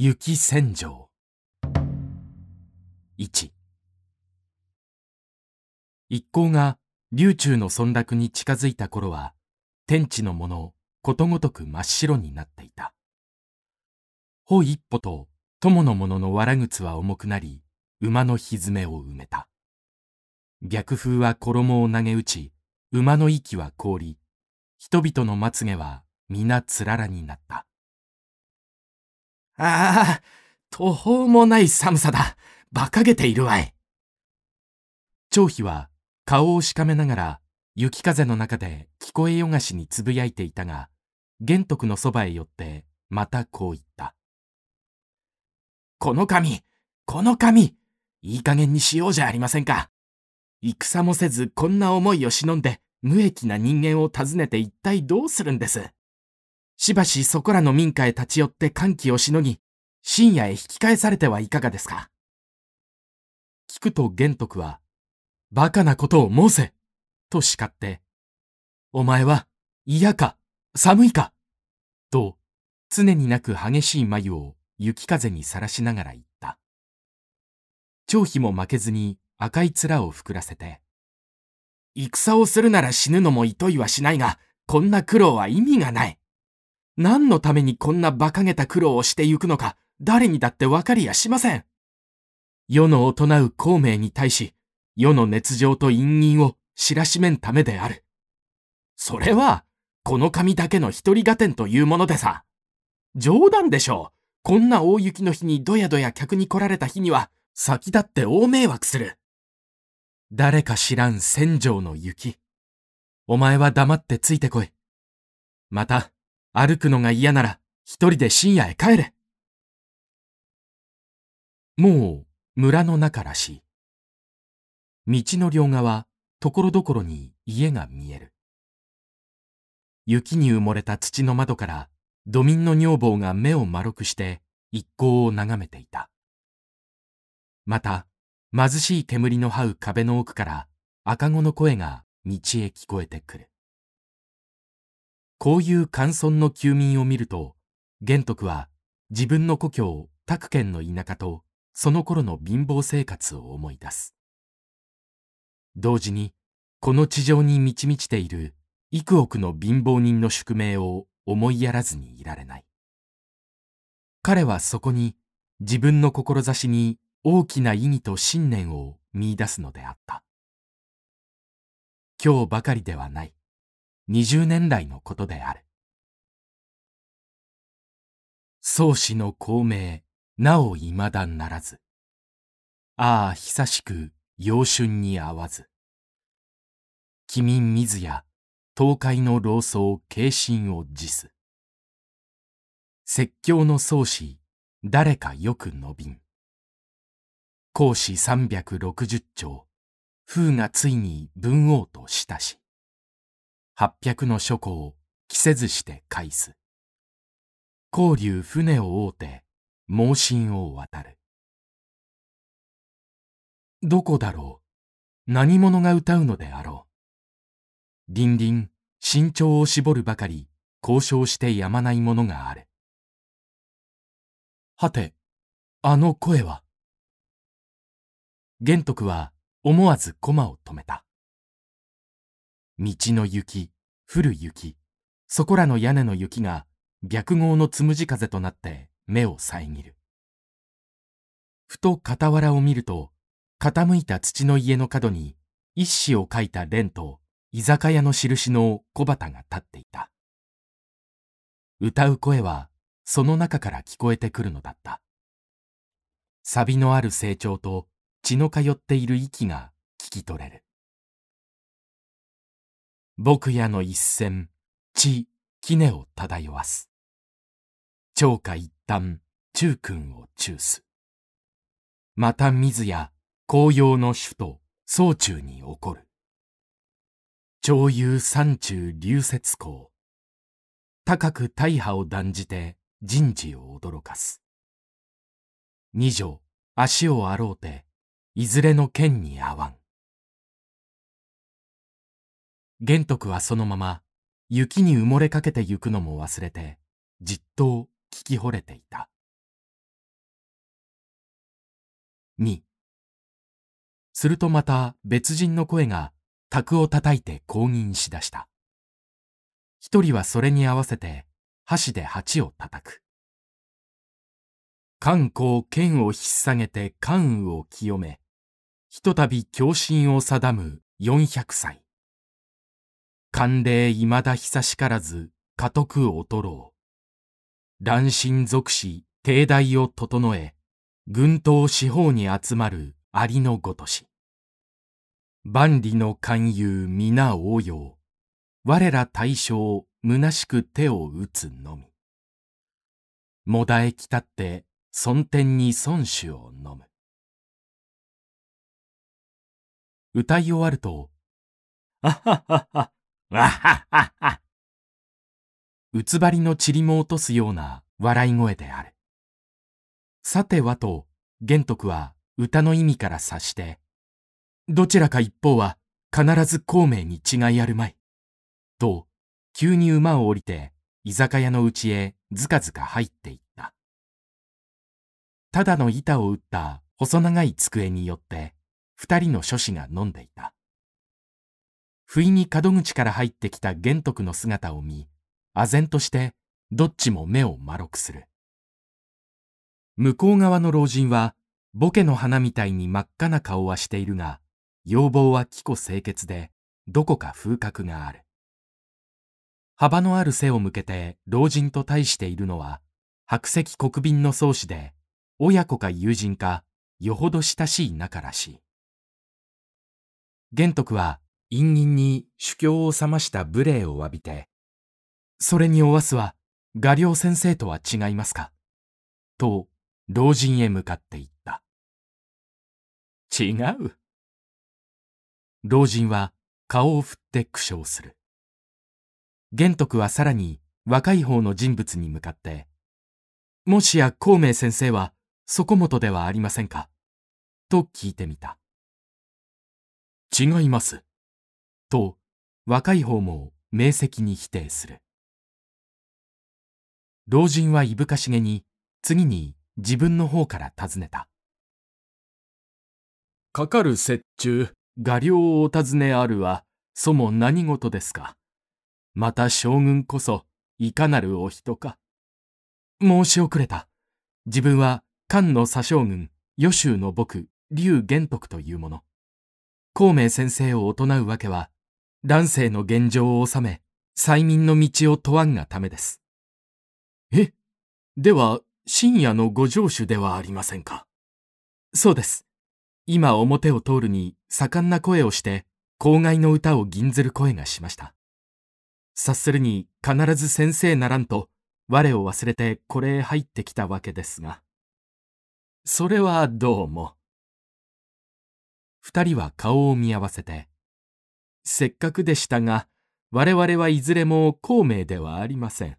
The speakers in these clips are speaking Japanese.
雪戦場1一行が琉球の村落に近づいた頃は天地のものことごとく真っ白になっていた。歩一歩と友の者の藁靴は重くなり馬のひずめを埋めた。逆風は衣を投げ打ち馬の息は凍り人々のまつげは皆つららになった。ああ、途方もない寒さだ。馬鹿げているわい。張飛は顔をしかめながら雪風の中で聞こえよがしにつぶやいていたが、玄徳のそばへ寄ってまたこう言った。この神、この神、いい加減にしようじゃありませんか。戦もせずこんな思いを忍んで無益な人間を訪ねて一体どうするんです。しばしそこらの民家へ立ち寄って歓喜をしのぎ、深夜へ引き返されてはいかがですか？聞くと玄徳は、馬鹿なことを申せと叱って、お前は嫌か寒いかと常になく激しい眉を雪風にさらしながら言った。張飛も負けずに赤い面を膨らせて、戦をするなら死ぬのも厭いはしないが、こんな苦労は意味がない。何のためにこんな馬鹿げた苦労をしてゆくのか、誰にだってわかりやしません。世の行う孔明に対し、世の熱情と陰銀を知らしめんためである。それは、この神だけの一人合点というものでさ。冗談でしょう。こんな大雪の日にどやどや客に来られた日には、先だって大迷惑する。誰か知らん戦場の雪。お前は黙ってついてこい。また、歩くのが嫌なら一人で深夜へ帰れ。もう村の中らしい。道の両側、ところどころに家が見える。雪に埋もれた土の窓から土民の女房が目を丸くして一行を眺めていた。また、貧しい煙の這う壁の奥から赤子の声が道へ聞こえてくる。こういう寒村の休民を見ると、玄徳は自分の故郷、宅県の田舎とその頃の貧乏生活を思い出す。同時に、この地上に満ち満ちている幾億の貧乏人の宿命を思いやらずにいられない。彼はそこに自分の志に大きな意義と信念を見出すのであった。今日ばかりではない。20年来のことである。宗師の孔明、なお未だならず。ああ、久しく陽春に合わず。機民水や東海の老僧軽心を辞す。説教の宗師、誰かよく伸びん。講師360兆、風がついに文王としたし。八百の書庫を着せずして返す。交流船を追うて、猛進を渡る。どこだろう？何者が歌うのであろう？凛々、身長を絞るばかり、交渉してやまないものがある。はて、あの声は？玄徳は思わず駒を止めた。道の雪、降る雪、そこらの屋根の雪が白号のつむじ風となって目を遮る。ふと傍らを見ると、傾いた土の家の角に一紙を書いた蓮と居酒屋の印の小旗が立っていた。歌う声はその中から聞こえてくるのだった。錆のある成長と血の通っている息が聞き取れる。僕屋の一線、地、杵を漂わす。長下一旦、中君を中す。また水や紅葉の首都、総中に起こる。潮遊山中流雪港。高く大破を断じて人事を驚かす。二女、足をあろうて、いずれの剣に合わん。玄徳はそのまま雪に埋もれかけてゆくのも忘れてじっと聞き惚れていた。2。するとまた別人の声が卓を叩いて公認しだした。一人はそれに合わせて箸で鉢を叩く。観光剣を引っ提げて関羽を清め、ひとたび共心を定む四百歳。慣例未だ久しからず、家督劣ろう。乱心属し、帝大を整え、軍刀四方に集まるありのごとし。万里の勧誘皆応用。我ら大将、虚しく手を打つのみ。もだえきたって、尊天に孫子を飲む。歌い終わると、あははは、わははは。うつばりの塵も落とすような笑い声である。さてはと、玄徳は歌の意味から察して、どちらか一方は必ず孔明に違いあるまい。と、急に馬を降りて、居酒屋の内へずかずか入っていった。ただの板を打った細長い机によって、二人の書士が飲んでいた。不意に門口から入ってきた玄徳の姿を見、唖然としてどっちも目を丸くする。向こう側の老人は、ボケの花みたいに真っ赤な顔はしているが、要望は気固清潔で、どこか風格がある。幅のある背を向けて老人と対しているのは、白石国賓の宗師で、親子か友人か、よほど親しい仲らしい。玄徳は、陰陰に主教を覚ました無礼を詫びて、それにおわすは、画寮先生とは違いますか？と、老人へ向かって言った。違う。老人は顔を振って苦笑する。玄徳はさらに若い方の人物に向かって、もしや孔明先生はそこもとではありませんか？と聞いてみた。違います。と、若い方も明晰に否定する。老人はいぶかしげに次に自分の方から尋ねた。かかる折衷、画量をお尋ねあるは、そも何事ですか？また将軍こそ、いかなるお人か？申し遅れた。自分は、漢の左将軍、余州の僕、劉玄徳というもの。孔明先生を行うわけは、乱世の現状を収め、催眠の道を問わんがためです。え？では、深夜のご城主ではありませんか？そうです。今表を通るに盛んな声をして、郊外の歌を吟ずる声がしました。察するに必ず先生ならんと、我を忘れてこれへ入ってきたわけですが。それはどうも。二人は顔を見合わせて、せっかくでしたが、我々はいずれも孔明ではありません。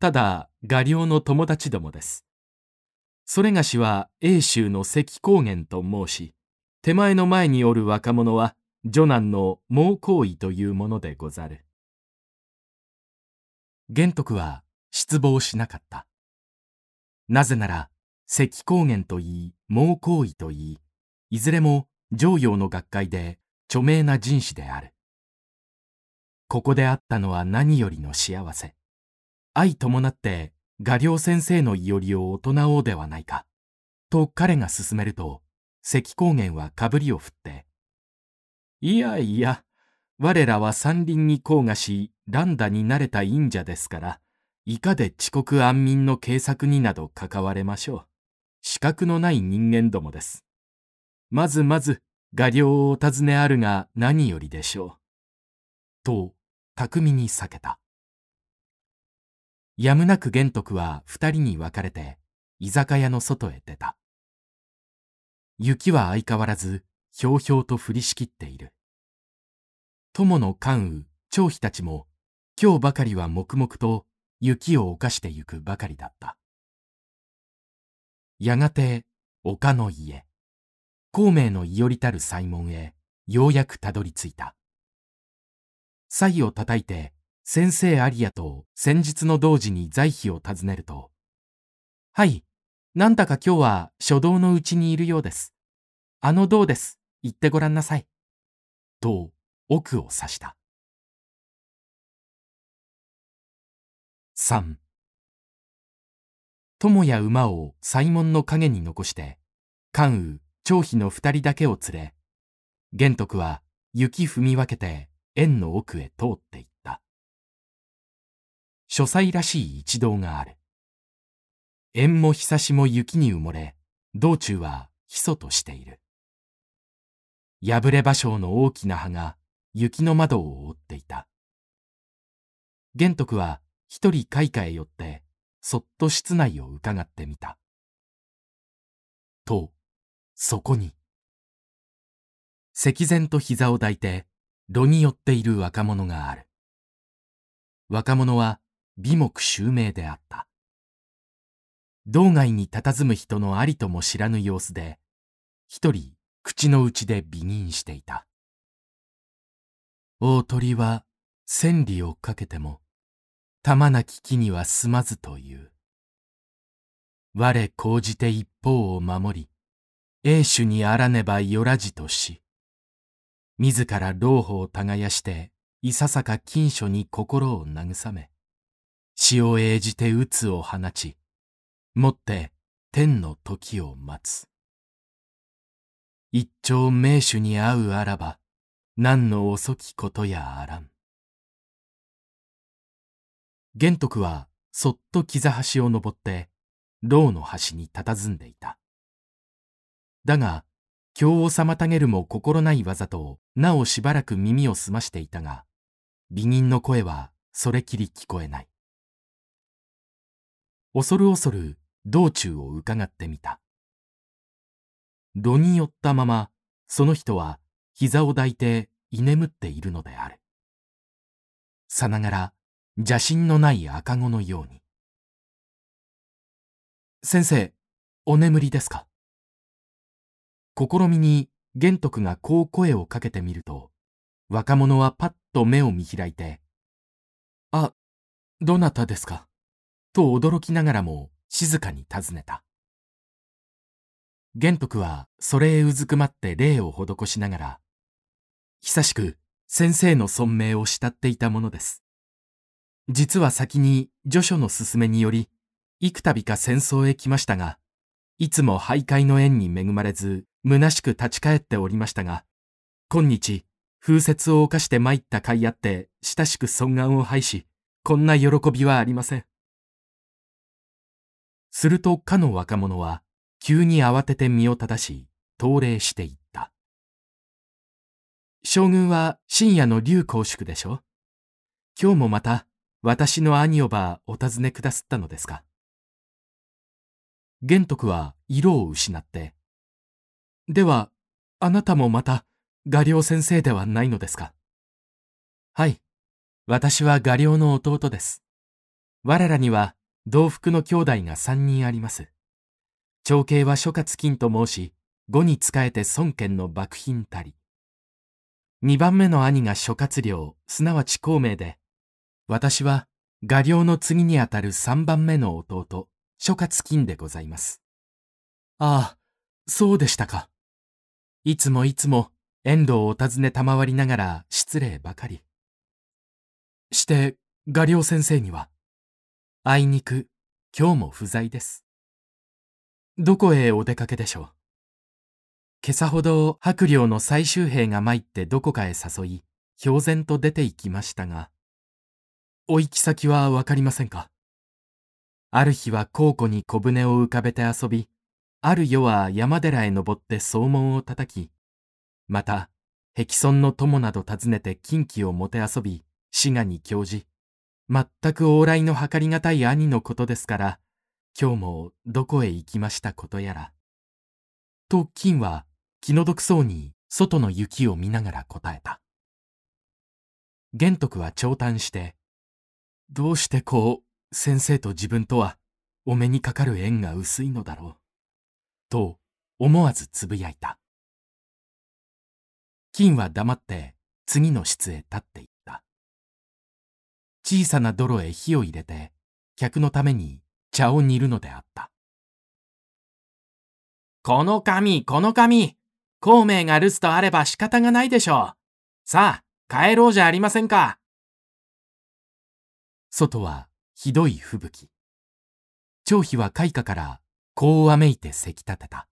ただ、画寮の友達どもです。それがしは英州の関高原と申し、手前の前におる若者は、女男の猛行為というものでござる。玄徳は失望しなかった。なぜなら、関高原といい、猛行為といい、いずれも上陽の学会で著名な人士である。ここであったのは何よりの幸せ。相伴って画寮先生のいよりを大人おうではないか。と彼が進めると、関高原はかぶりを振って、いやいや、我らは山林に抗がし、乱打に慣れた忍者ですから、いかで遅刻安民の計策になど関われましょう。資格のない人間どもです。まずまず、画寮をお尋ねあるが何よりでしょう。と、巧みに避けた。やむなく玄徳は二人に分かれて居酒屋の外へ出た。雪は相変わらずひょうひょうと降りしきっている。友の関羽、張飛たちも今日ばかりは黙々と雪を犯してゆくばかりだった。やがて丘の家、孔明のいよりたる西門へようやくたどり着いた。祭を叩いて先生アリアと先日の同時に在費を尋ねると、はい、なんだか今日は書道のうちにいるようです。あの銅です。言ってごらんなさい。と奥を指した。三。友や馬を西門の陰に残して、関羽、張飛の二人だけを連れ、玄徳は雪踏み分けて園の奥へ通っていった。書斎らしい一道がある。縁もひさしも雪に埋もれ、道中はひそとしている。破れ芭蕉の大きな葉が雪の窓を覆っていた。玄徳は一人開花へ寄って、そっと室内を伺ってみた。と、そこに、石前と膝を抱いて、炉に寄っている若者がある。若者は美目秀明であった。道外に佇む人のありとも知らぬ様子で、一人口の内で微吟していた。大鳥は千里をかけても、玉なき木には住まずという。我講じて一方を守り、英主にあらねばよらじとし、自ら老婆を耕して、いささか近所に心を慰め、死を永じて鬱を放ち、もって天の時を待つ。一朝名手に会うあらば、何の遅きことやあらん。玄徳はそっと木座橋を登って、牢の端に佇んでいた。だが、今日を妨げるも心ない技と、なおしばらく耳を澄ましていたが、美人の声はそれきり聞こえない。恐る恐る道中を伺ってみた。炉に寄ったまま、その人は膝を抱いて居眠っているのである。さながら邪神のない赤子のように。先生、お眠りですか？試みに玄徳がこう声をかけてみると、若者はパッと目を見開いて、あ、どなたですか？と驚きながらも静かに尋ねた。玄徳はそれへうずくまって礼を施しながら、久しく先生の尊名を慕っていたものです。実は先に序書の勧めにより、幾度か戦争へ来ましたが、いつも徘徊の縁に恵まれず、虚しく立ち返っておりましたが、今日、風雪を犯して参った甲斐あって、親しく尊願を拝し、こんな喜びはありません。するとかの若者は、急に慌てて身を正し、登礼していった。将軍は深夜の竜公祝でしょ？今日もまた、私の兄をばお尋ねくだすったのですか？玄徳は色を失って、では、あなたもまた、画寮先生ではないのですか？はい。私は画寮の弟です。我らには、同福の兄弟が三人あります。長兄は諸葛金と申し、後に仕えて孫権の幕品たり。二番目の兄が諸葛亮、すなわち孔明で、私は画寮の次にあたる三番目の弟、諸葛金でございます。ああ、そうでしたか。いつもいつも遠藤を訪ね賜りながら失礼ばかり。して、画寮先生には、あいにく、今日も不在です。どこへお出かけでしょう？今朝ほど白領の最終兵が参ってどこかへ誘い、氷然と出て行きましたが、お行き先はわかりませんか？ある日は皇庫に小舟を浮かべて遊び、ある夜は山寺へ登って総門を叩き、また、壁村の友など訪ねて近畿をもてあそび、滋賀に教じ、全く往来の計りがたい兄のことですから、今日もどこへ行きましたことやら。と金は気の毒そうに外の雪を見ながら答えた。玄徳は長嘆して、どうしてこう、先生と自分とは、お目にかかる縁が薄いのだろう。と、思わずつぶやいた。金は黙って次の室へ立っていった。小さな泥へ火を入れて、客のために茶を煮るのであった。この紙、この紙。孔明が留守とあれば仕方がないでしょう。さあ、帰ろうじゃありませんか。外はひどい吹雪。張飛は開花からこうわめいてせき立てた。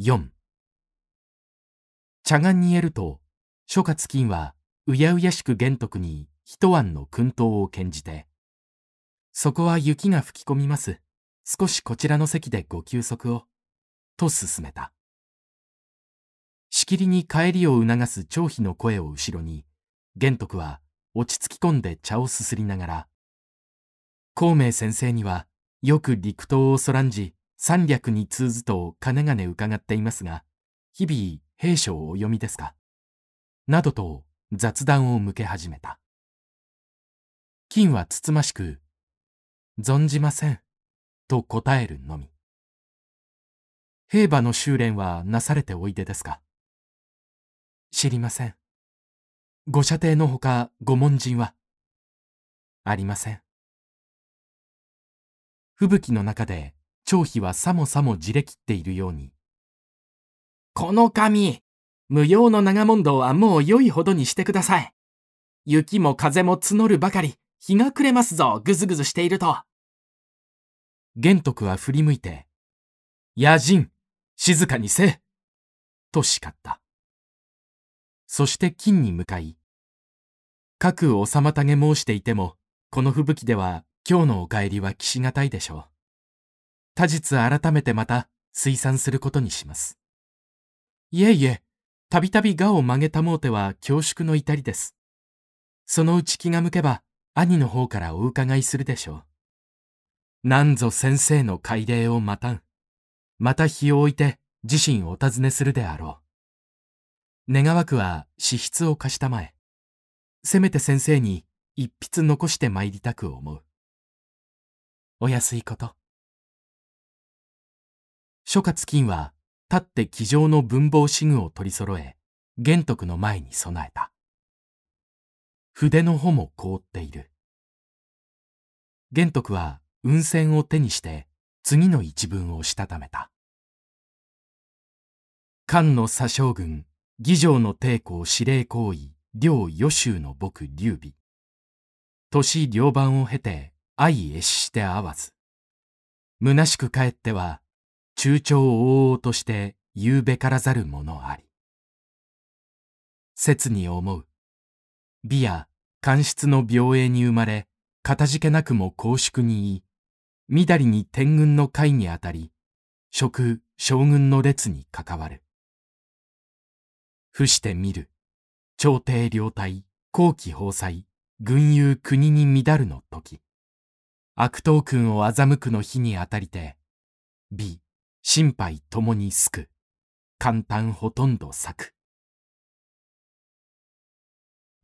4茶碗に得ると、諸葛金はうやうやしく玄徳に一案の薫陶を献じて、そこは雪が吹き込みます。少しこちらの席でご休息を。と進めた。しきりに帰りを促す張飛の声を後ろに、玄徳は落ち着き込んで茶をすすりながら、孔明先生にはよく陸東をそらんじ、三略に通ずとかねがね伺っていますが、日々兵書をお読みですか？などと雑談を向け始めた。金はつつましく、存じません、と答えるのみ。兵馬の修練はなされておいでですか？知りません。ご射程のほかご門人は？ありません。吹雪の中で張飛はさもさもじれきっているように。この紙、無用の長問答はもう良いほどにしてください。雪も風も募るばかり、日が暮れますぞ、ぐずぐずしていると。玄徳は振り向いて、野人、静かにせと叱った。そして金に向かい、各お妨げ申していても、この吹雪では今日のお帰りは岸がたいでしょう。他日改めてまた推算することにします。いえいえ、たびたび我を曲げたもうては恐縮の至りです。そのうち気が向けば兄の方からお伺いするでしょう。なんぞ先生の改礼を待たん。また日を置いて自身お尋ねするであろう。願わくは資質を貸したまえ。せめて先生に一筆残して参りたく思う。お安いこと。諸葛金は立って机上の文房紙具を取り揃え、玄徳の前に備えた。筆の穂も凍っている。玄徳は運線を手にして次の一文をしたためた。漢の左将軍、義城の帝公司令行為、両予習の僕劉備。年両番を経て相絵して会わず。虚しく帰っては、中朝往々として言うべからざるものあり。切に思う。美や官室の病営に生まれ、かたじけなくも公祝に言い、みだりに天軍の会にあたり、職将軍の列に関わる。伏してみる。朝廷両体、後期法裁、軍友国に乱るの時。悪党君を欺くの日にあたりて、美、心配ともにすく。簡単ほとんど咲く。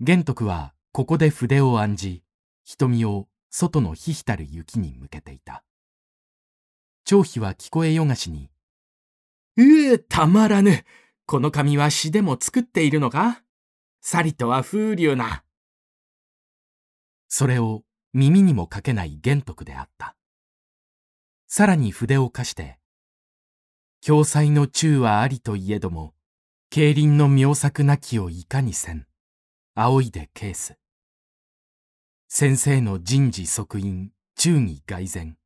玄徳はここで筆を案じ、瞳を外のひひたる雪に向けていた。張飛は聞こえよがしに、うえ、たまらぬ。この紙は詩でも作っているのかさりとは風流な。それを耳にもかけない玄徳であった。さらに筆を貸して、共済の中はありといえども、競輪の妙作なきをいかにせん。仰いでケース。先生の人事即因、忠義外然。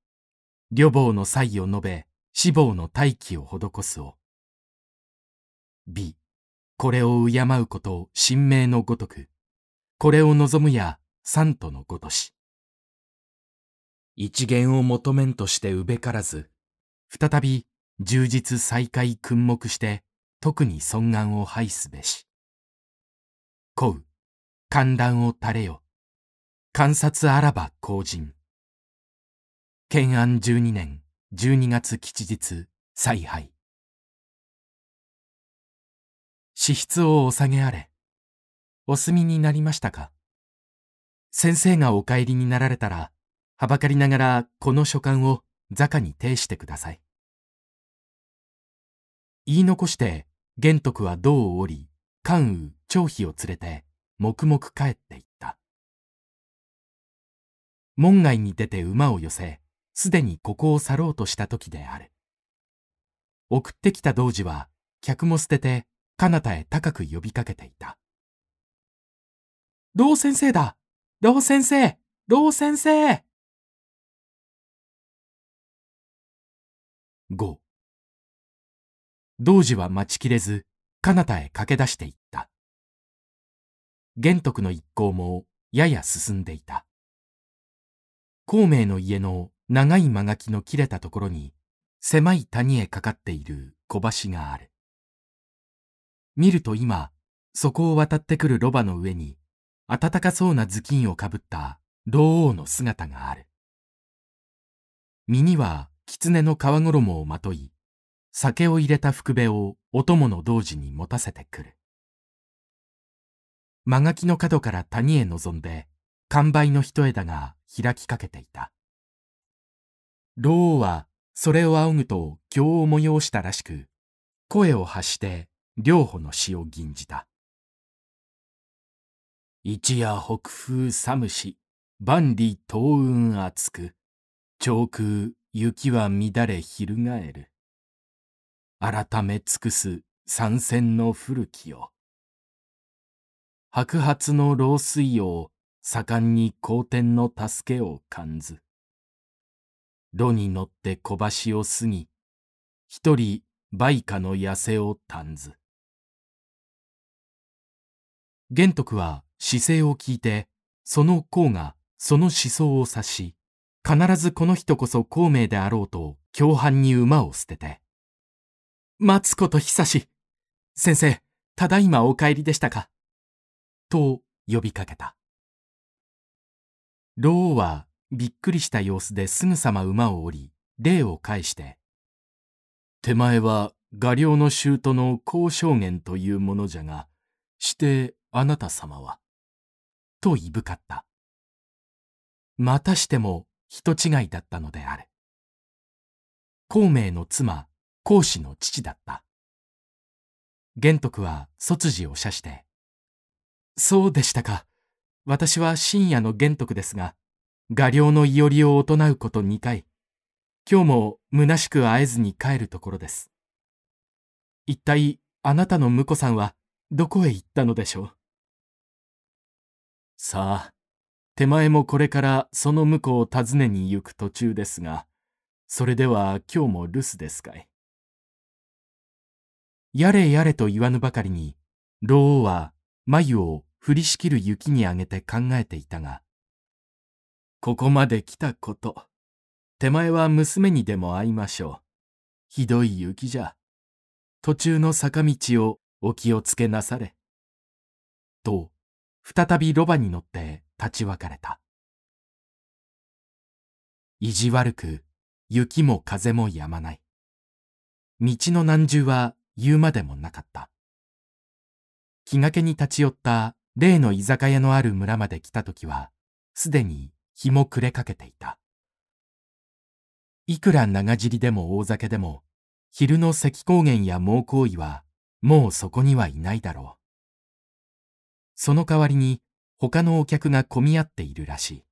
旅房の際を述べ、死亡の待機を施すを。美、これを敬うことを神明のごとく、これを望むや三都のごとし。一元を求めんとしてうべからず、再び充実再開訓目して、特に尊願を拝すべし。こう、観覧を垂れよ。観察あらば公人。建安十二年十二月吉日采配。支出をお下げあれ。お済みになりましたか？先生がお帰りになられたら、はばかりながらこの書簡を座下に呈してください。言い残して玄徳は銅を降り、関羽、張飛を連れて、黙々帰っていった。門外に出て馬を寄せ、すでにここを去ろうとした時である。送ってきた童子は客も捨てて彼方へ高く呼びかけていた。老先生だ老先生老先生五童子は待ちきれず彼方へ駆け出していった。玄徳の一行もやや進んでいた。孔明の家の長い間垣の切れたところに狭い谷へかかっている小橋がある。見ると今、そこを渡ってくるロバの上に暖かそうな頭巾をかぶった老王の姿がある。身には狐の皮衣をまとい、酒を入れた福部をお供の童子に持たせてくる。間垣の角から谷へ臨んで、完売の一枝が開きかけていた。老王はそれを仰ぐと経を催したらしく、声を発して両方の死を吟じた。一夜北風寒し、万里東雲厚く、上空雪は乱れ翻る。改め尽くす参戦の古きを。白髪の老水を盛んに好天の助けを感ず。炉に乗って小橋を過ぎ、一人売家の痩せを短ず。玄徳は姿勢を聞いて、その功がその思想を察し、必ずこの人こそ孔明であろうと共犯に馬を捨てて、待つこと久し、先生、ただいまお帰りでしたか？と呼びかけた。老王はびっくりした様子ですぐさま馬を降り、礼を返して、手前は画領の舅の高証言というものじゃが、してあなた様は、といぶかった。またしても人違いだったのである。孔明の妻、孔子の父だった。玄徳は卒字を写して、そうでしたか。私は深夜の玄徳ですが、画領のいおりを行うこと二回、今日も虚しく会えずに帰るところです。一体あなたの婿さんはどこへ行ったのでしょうさあ、手前もこれからその婿を訪ねに行く途中ですが、それでは今日も留守ですかい。やれやれと言わぬばかりに、老王は眉を降りしきる雪にあげて考えていたが、ここまで来たこと、手前は娘にでも会いましょう。ひどい雪じゃ。途中の坂道をお気をつけなされ。と、再びロバに乗って立ち別れた。意地悪く、雪も風も止まない。道の難渋は言うまでもなかった。気がけに立ち寄った例の居酒屋のある村まで来た時は、すでに日も暮れかけていた。いくら長尻でも大酒でも、昼の石高原や猛行為は、もうそこにはいないだろう。その代わりに、他のお客が混み合っているらしい。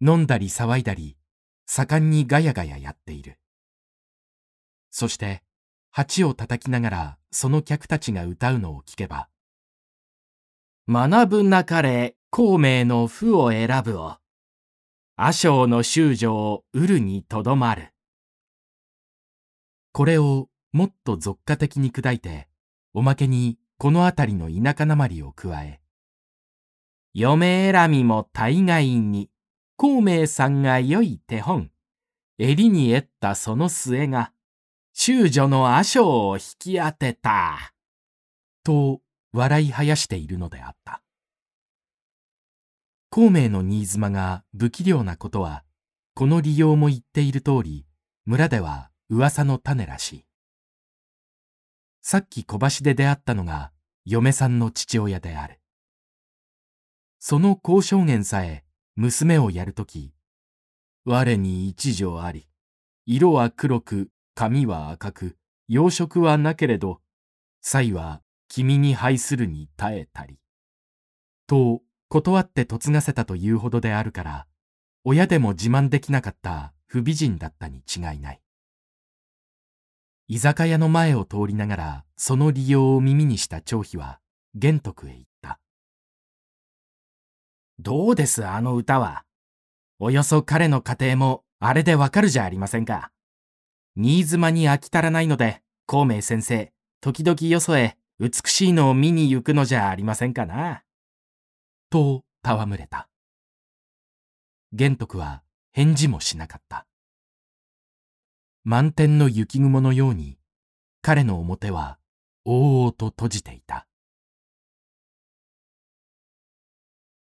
飲んだり騒いだり、盛んにガヤガヤやっている。そして、鉢を叩きながらその客たちが歌うのを聞けば、学ぶなかれ孔明の負を選ぶを。阿生の修女をうるにとどまる。これをもっと俗化的に砕いて、おまけにこの辺りの田舎なまりを加え、嫁選みも大概に、孔明さんが良い手本、襟に得ったその末が、修女の阿生を引き当てた。と笑い生やしているのであった。孔明の新妻が不器量なことは、この利用も言っている通り、村では噂の種らしい。さっき小橋で出会ったのが嫁さんの父親である。その交渉言さえ娘をやるとき、我に一女あり、色は黒く、髪は赤く、養殖はなけれど、才は君に拝するに耐えたり。と断って嫁がせたというほどであるから、親でも自慢できなかった不美人だったに違いない。居酒屋の前を通りながらその利用を耳にした張飛は玄徳へ言っ。どうですあの歌は？およそ彼の家庭もあれでわかるじゃありませんか。新妻に飽き足らないので、孔明先生、時々よそへ美しいのを見に行くのじゃありませんかな。と戯れた。玄徳は返事もしなかった。満天の雪雲のように彼の表は大々と閉じていた。